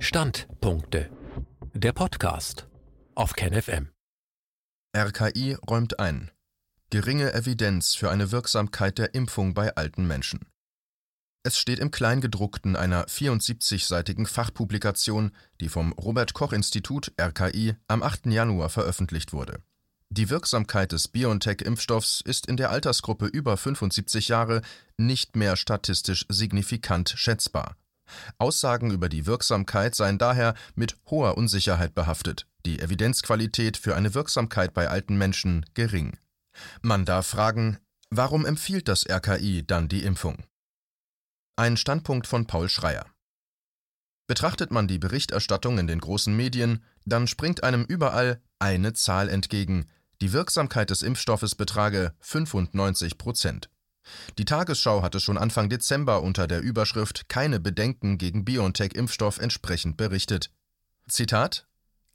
Standpunkte. Der Podcast auf KenFM. RKI räumt ein. Geringe Evidenz für eine Wirksamkeit der Impfung bei alten Menschen. Es steht im Kleingedruckten einer 74-seitigen Fachpublikation, die vom Robert Koch Institut RKI am 8. Januar veröffentlicht wurde. Die Wirksamkeit des BioNTech-Impfstoffs ist in der Altersgruppe über 75 Jahre nicht mehr statistisch signifikant schätzbar. Aussagen über die Wirksamkeit seien daher mit hoher Unsicherheit behaftet, die Evidenzqualität für eine Wirksamkeit bei alten Menschen gering. Man darf fragen, warum empfiehlt das RKI dann die Impfung? Ein Standpunkt von Paul Schreier. Betrachtet man die Berichterstattung in den großen Medien, dann springt einem überall eine Zahl entgegen, die Wirksamkeit des Impfstoffes betrage 95 Prozent. Die Tagesschau hatte schon Anfang Dezember unter der Überschrift Keine Bedenken gegen BioNTech-Impfstoff entsprechend berichtet. Zitat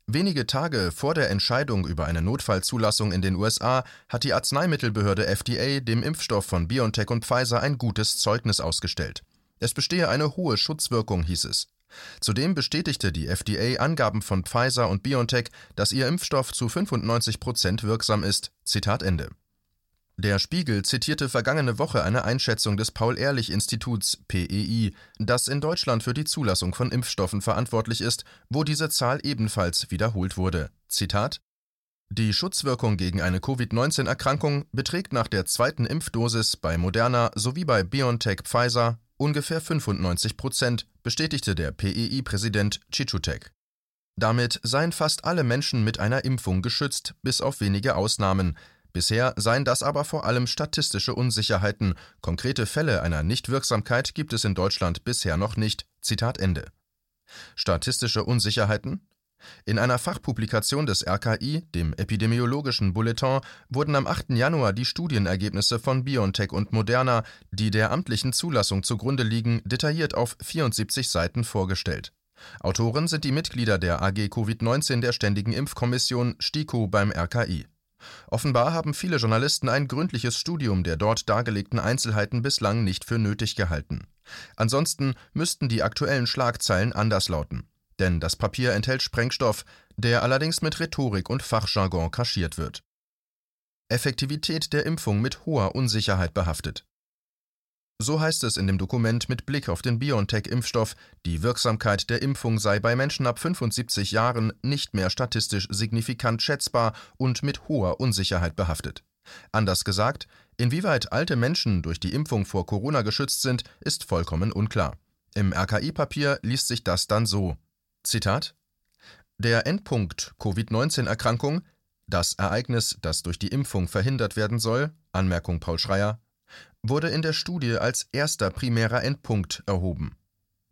Wenige Tage vor der Entscheidung über eine Notfallzulassung in den USA hat die Arzneimittelbehörde FDA dem Impfstoff von BioNTech und Pfizer ein gutes Zeugnis ausgestellt. Es bestehe eine hohe Schutzwirkung, hieß es. Zudem bestätigte die FDA Angaben von Pfizer und BioNTech, dass ihr Impfstoff zu 95 Prozent wirksam ist. Zitat Ende. Der Spiegel zitierte vergangene Woche eine Einschätzung des Paul-Ehrlich-Instituts PEI, das in Deutschland für die Zulassung von Impfstoffen verantwortlich ist, wo diese Zahl ebenfalls wiederholt wurde. Zitat Die Schutzwirkung gegen eine Covid-19-Erkrankung beträgt nach der zweiten Impfdosis bei Moderna sowie bei BioNTech Pfizer ungefähr 95 Prozent, bestätigte der PEI-Präsident Chichutek. Damit seien fast alle Menschen mit einer Impfung geschützt, bis auf wenige Ausnahmen. Bisher seien das aber vor allem statistische Unsicherheiten. Konkrete Fälle einer Nichtwirksamkeit gibt es in Deutschland bisher noch nicht. Zitat Ende. Statistische Unsicherheiten? In einer Fachpublikation des RKI, dem Epidemiologischen Bulletin, wurden am 8. Januar die Studienergebnisse von BioNTech und Moderna, die der amtlichen Zulassung zugrunde liegen, detailliert auf 74 Seiten vorgestellt. Autoren sind die Mitglieder der AG Covid-19 der Ständigen Impfkommission STIKO beim RKI. Offenbar haben viele Journalisten ein gründliches Studium der dort dargelegten Einzelheiten bislang nicht für nötig gehalten. Ansonsten müssten die aktuellen Schlagzeilen anders lauten denn das Papier enthält Sprengstoff, der allerdings mit Rhetorik und Fachjargon kaschiert wird. Effektivität der Impfung mit hoher Unsicherheit behaftet. So heißt es in dem Dokument mit Blick auf den BioNTech-Impfstoff, die Wirksamkeit der Impfung sei bei Menschen ab 75 Jahren nicht mehr statistisch signifikant schätzbar und mit hoher Unsicherheit behaftet. Anders gesagt, inwieweit alte Menschen durch die Impfung vor Corona geschützt sind, ist vollkommen unklar. Im RKI-Papier liest sich das dann so. Zitat Der Endpunkt Covid-19-Erkrankung, das Ereignis, das durch die Impfung verhindert werden soll, Anmerkung Paul Schreier, wurde in der Studie als erster primärer Endpunkt erhoben.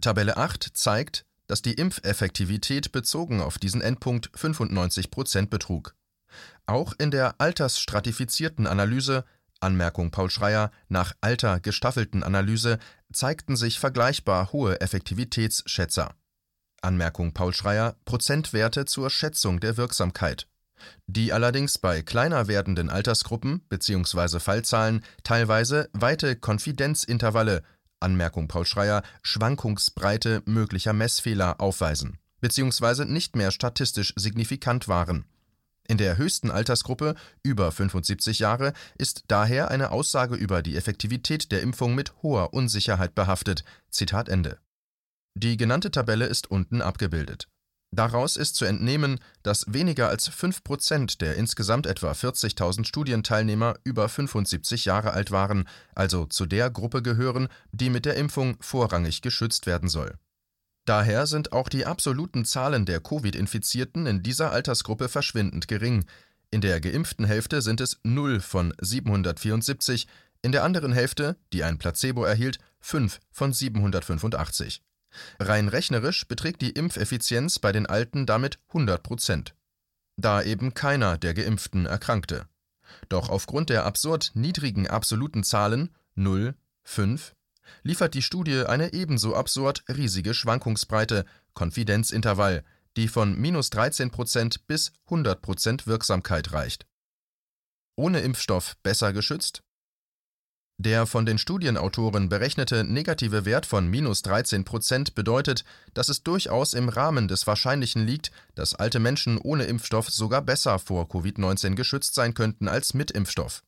Tabelle 8 zeigt, dass die Impfeffektivität bezogen auf diesen Endpunkt 95 Prozent betrug. Auch in der altersstratifizierten Analyse Anmerkung Paul Schreier nach Alter gestaffelten Analyse zeigten sich vergleichbar hohe Effektivitätsschätzer. Anmerkung Paul Schreier Prozentwerte zur Schätzung der Wirksamkeit, die allerdings bei kleiner werdenden Altersgruppen bzw. Fallzahlen teilweise weite Konfidenzintervalle Anmerkung Paul Schreier Schwankungsbreite möglicher Messfehler aufweisen bzw. nicht mehr statistisch signifikant waren. In der höchsten Altersgruppe über 75 Jahre ist daher eine Aussage über die Effektivität der Impfung mit hoher Unsicherheit behaftet. Zitat Ende. Die genannte Tabelle ist unten abgebildet. Daraus ist zu entnehmen, dass weniger als 5 Prozent der insgesamt etwa 40.000 Studienteilnehmer über 75 Jahre alt waren, also zu der Gruppe gehören, die mit der Impfung vorrangig geschützt werden soll. Daher sind auch die absoluten Zahlen der Covid-Infizierten in dieser Altersgruppe verschwindend gering. In der geimpften Hälfte sind es 0 von 774, in der anderen Hälfte, die ein Placebo erhielt, 5 von 785. Rein rechnerisch beträgt die Impfeffizienz bei den Alten damit 100 Prozent. Da eben keiner der Geimpften erkrankte. Doch aufgrund der absurd niedrigen absoluten Zahlen 0, 5 liefert die Studie eine ebenso absurd riesige Schwankungsbreite, Konfidenzintervall, die von minus 13 Prozent bis 100 Prozent Wirksamkeit reicht. Ohne Impfstoff besser geschützt? Der von den Studienautoren berechnete negative Wert von minus 13 Prozent bedeutet, dass es durchaus im Rahmen des Wahrscheinlichen liegt, dass alte Menschen ohne Impfstoff sogar besser vor Covid-19 geschützt sein könnten als mit Impfstoff.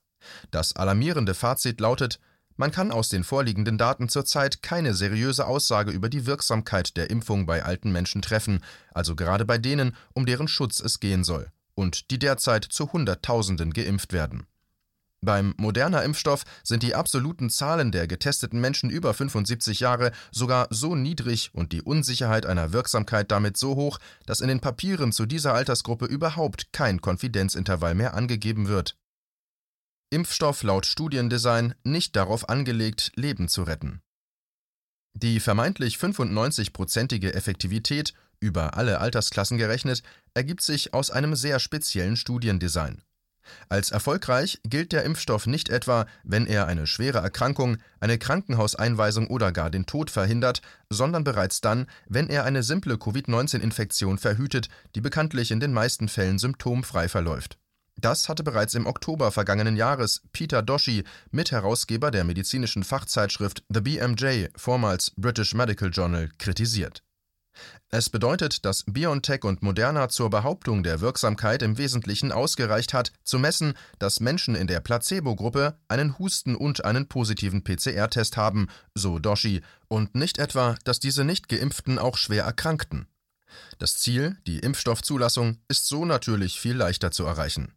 Das alarmierende Fazit lautet, man kann aus den vorliegenden Daten zurzeit keine seriöse Aussage über die Wirksamkeit der Impfung bei alten Menschen treffen, also gerade bei denen, um deren Schutz es gehen soll, und die derzeit zu Hunderttausenden geimpft werden. Beim moderner Impfstoff sind die absoluten Zahlen der getesteten Menschen über 75 Jahre sogar so niedrig und die Unsicherheit einer Wirksamkeit damit so hoch, dass in den Papieren zu dieser Altersgruppe überhaupt kein Konfidenzintervall mehr angegeben wird. Impfstoff laut Studiendesign nicht darauf angelegt, Leben zu retten. Die vermeintlich 95-prozentige Effektivität, über alle Altersklassen gerechnet, ergibt sich aus einem sehr speziellen Studiendesign. Als erfolgreich gilt der Impfstoff nicht etwa, wenn er eine schwere Erkrankung, eine Krankenhauseinweisung oder gar den Tod verhindert, sondern bereits dann, wenn er eine simple Covid-19-Infektion verhütet, die bekanntlich in den meisten Fällen symptomfrei verläuft. Das hatte bereits im Oktober vergangenen Jahres Peter Doshi, Mitherausgeber der medizinischen Fachzeitschrift The BMJ, vormals British Medical Journal, kritisiert. Es bedeutet, dass BioNTech und Moderna zur Behauptung der Wirksamkeit im Wesentlichen ausgereicht hat, zu messen, dass Menschen in der Placebo-Gruppe einen Husten und einen positiven PCR-Test haben, so Doshi, und nicht etwa, dass diese Nicht-Geimpften auch schwer erkrankten. Das Ziel, die Impfstoffzulassung, ist so natürlich viel leichter zu erreichen.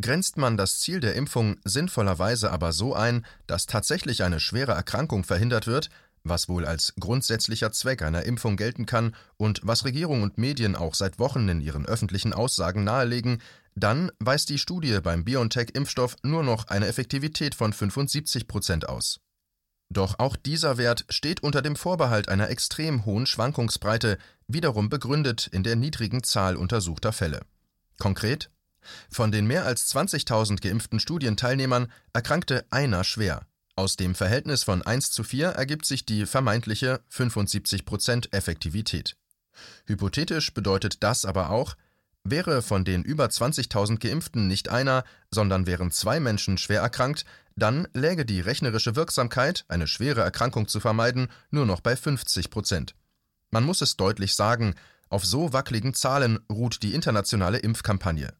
Grenzt man das Ziel der Impfung sinnvollerweise aber so ein, dass tatsächlich eine schwere Erkrankung verhindert wird, was wohl als grundsätzlicher Zweck einer Impfung gelten kann und was Regierung und Medien auch seit Wochen in ihren öffentlichen Aussagen nahelegen, dann weist die Studie beim BioNTech-Impfstoff nur noch eine Effektivität von 75 Prozent aus. Doch auch dieser Wert steht unter dem Vorbehalt einer extrem hohen Schwankungsbreite, wiederum begründet in der niedrigen Zahl untersuchter Fälle. Konkret? Von den mehr als 20.000 geimpften Studienteilnehmern erkrankte einer schwer, aus dem Verhältnis von 1 zu 4 ergibt sich die vermeintliche 75% Effektivität. Hypothetisch bedeutet das aber auch, wäre von den über 20.000 Geimpften nicht einer, sondern wären zwei Menschen schwer erkrankt, dann läge die rechnerische Wirksamkeit, eine schwere Erkrankung zu vermeiden, nur noch bei 50 Prozent. Man muss es deutlich sagen, auf so wackeligen Zahlen ruht die internationale Impfkampagne.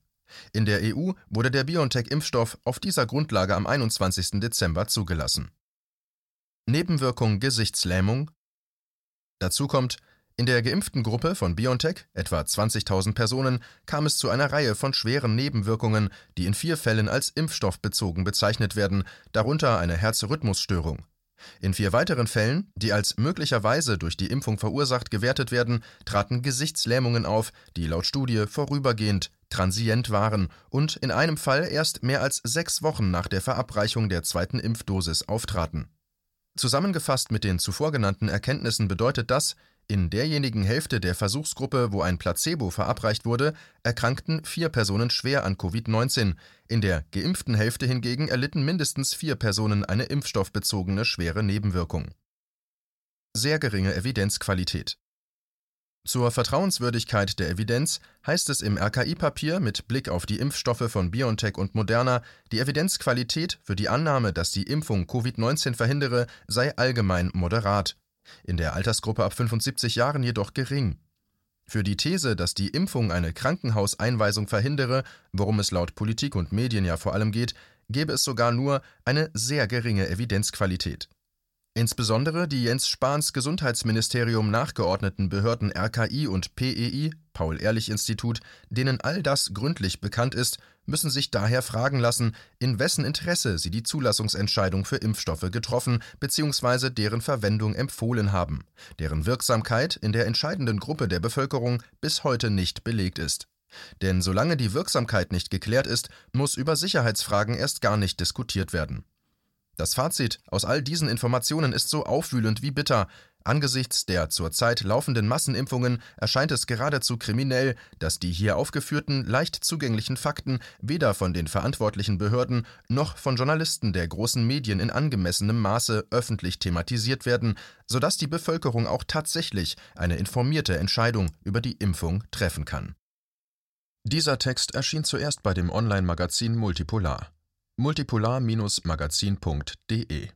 In der EU wurde der BioNTech-Impfstoff auf dieser Grundlage am 21. Dezember zugelassen. Nebenwirkung Gesichtslähmung Dazu kommt, in der geimpften Gruppe von BioNTech, etwa 20.000 Personen, kam es zu einer Reihe von schweren Nebenwirkungen, die in vier Fällen als impfstoffbezogen bezeichnet werden, darunter eine Herzrhythmusstörung. In vier weiteren Fällen, die als möglicherweise durch die Impfung verursacht gewertet werden, traten Gesichtslähmungen auf, die laut Studie vorübergehend transient waren und in einem Fall erst mehr als sechs Wochen nach der Verabreichung der zweiten Impfdosis auftraten. Zusammengefasst mit den zuvor genannten Erkenntnissen bedeutet das, in derjenigen Hälfte der Versuchsgruppe, wo ein Placebo verabreicht wurde, erkrankten vier Personen schwer an Covid-19, in der geimpften Hälfte hingegen erlitten mindestens vier Personen eine impfstoffbezogene schwere Nebenwirkung. Sehr geringe Evidenzqualität. Zur Vertrauenswürdigkeit der Evidenz heißt es im RKI-Papier mit Blick auf die Impfstoffe von BioNTech und Moderna, die Evidenzqualität für die Annahme, dass die Impfung Covid-19 verhindere, sei allgemein moderat, in der Altersgruppe ab 75 Jahren jedoch gering. Für die These, dass die Impfung eine Krankenhauseinweisung verhindere, worum es laut Politik und Medien ja vor allem geht, gäbe es sogar nur eine sehr geringe Evidenzqualität. Insbesondere die Jens Spahns Gesundheitsministerium nachgeordneten Behörden RKI und PEI, Paul-Ehrlich-Institut, denen all das gründlich bekannt ist, müssen sich daher fragen lassen, in wessen Interesse sie die Zulassungsentscheidung für Impfstoffe getroffen bzw. deren Verwendung empfohlen haben, deren Wirksamkeit in der entscheidenden Gruppe der Bevölkerung bis heute nicht belegt ist. Denn solange die Wirksamkeit nicht geklärt ist, muss über Sicherheitsfragen erst gar nicht diskutiert werden. Das Fazit aus all diesen Informationen ist so aufwühlend wie bitter. Angesichts der zurzeit laufenden Massenimpfungen erscheint es geradezu kriminell, dass die hier aufgeführten leicht zugänglichen Fakten weder von den verantwortlichen Behörden noch von Journalisten der großen Medien in angemessenem Maße öffentlich thematisiert werden, sodass die Bevölkerung auch tatsächlich eine informierte Entscheidung über die Impfung treffen kann. Dieser Text erschien zuerst bei dem Online-Magazin Multipolar. multipolar-magazin.de